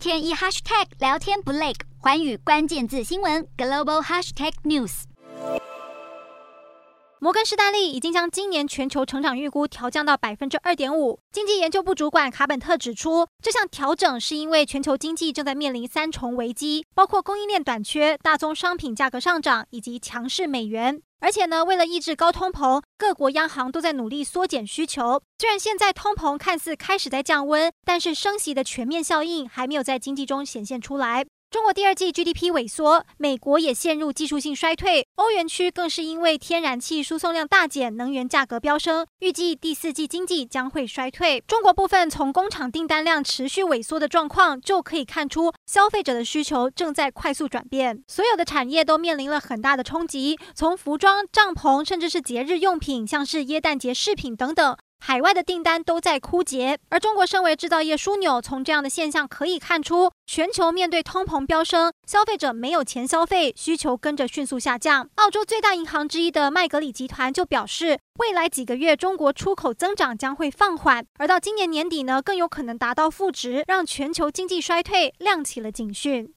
天一 hashtag 聊天不累，寰宇关键字新闻 global hashtag news。摩根士丹利已经将今年全球成长预估调降到百分之二点五。经济研究部主管卡本特指出，这项调整是因为全球经济正在面临三重危机，包括供应链短缺、大宗商品价格上涨以及强势美元。而且呢，为了抑制高通膨，各国央行都在努力缩减需求。虽然现在通膨看似开始在降温，但是升息的全面效应还没有在经济中显现出来。中国第二季 GDP 萎缩，美国也陷入技术性衰退，欧元区更是因为天然气输送量大减，能源价格飙升，预计第四季经济将会衰退。中国部分从工厂订单量持续萎缩的状况就可以看出，消费者的需求正在快速转变，所有的产业都面临了很大的冲击，从服装、帐篷，甚至是节日用品，像是耶诞节饰品等等。海外的订单都在枯竭，而中国身为制造业枢纽，从这样的现象可以看出，全球面对通膨飙升，消费者没有钱消费，需求跟着迅速下降。澳洲最大银行之一的麦格里集团就表示，未来几个月中国出口增长将会放缓，而到今年年底呢，更有可能达到负值，让全球经济衰退亮起了警讯。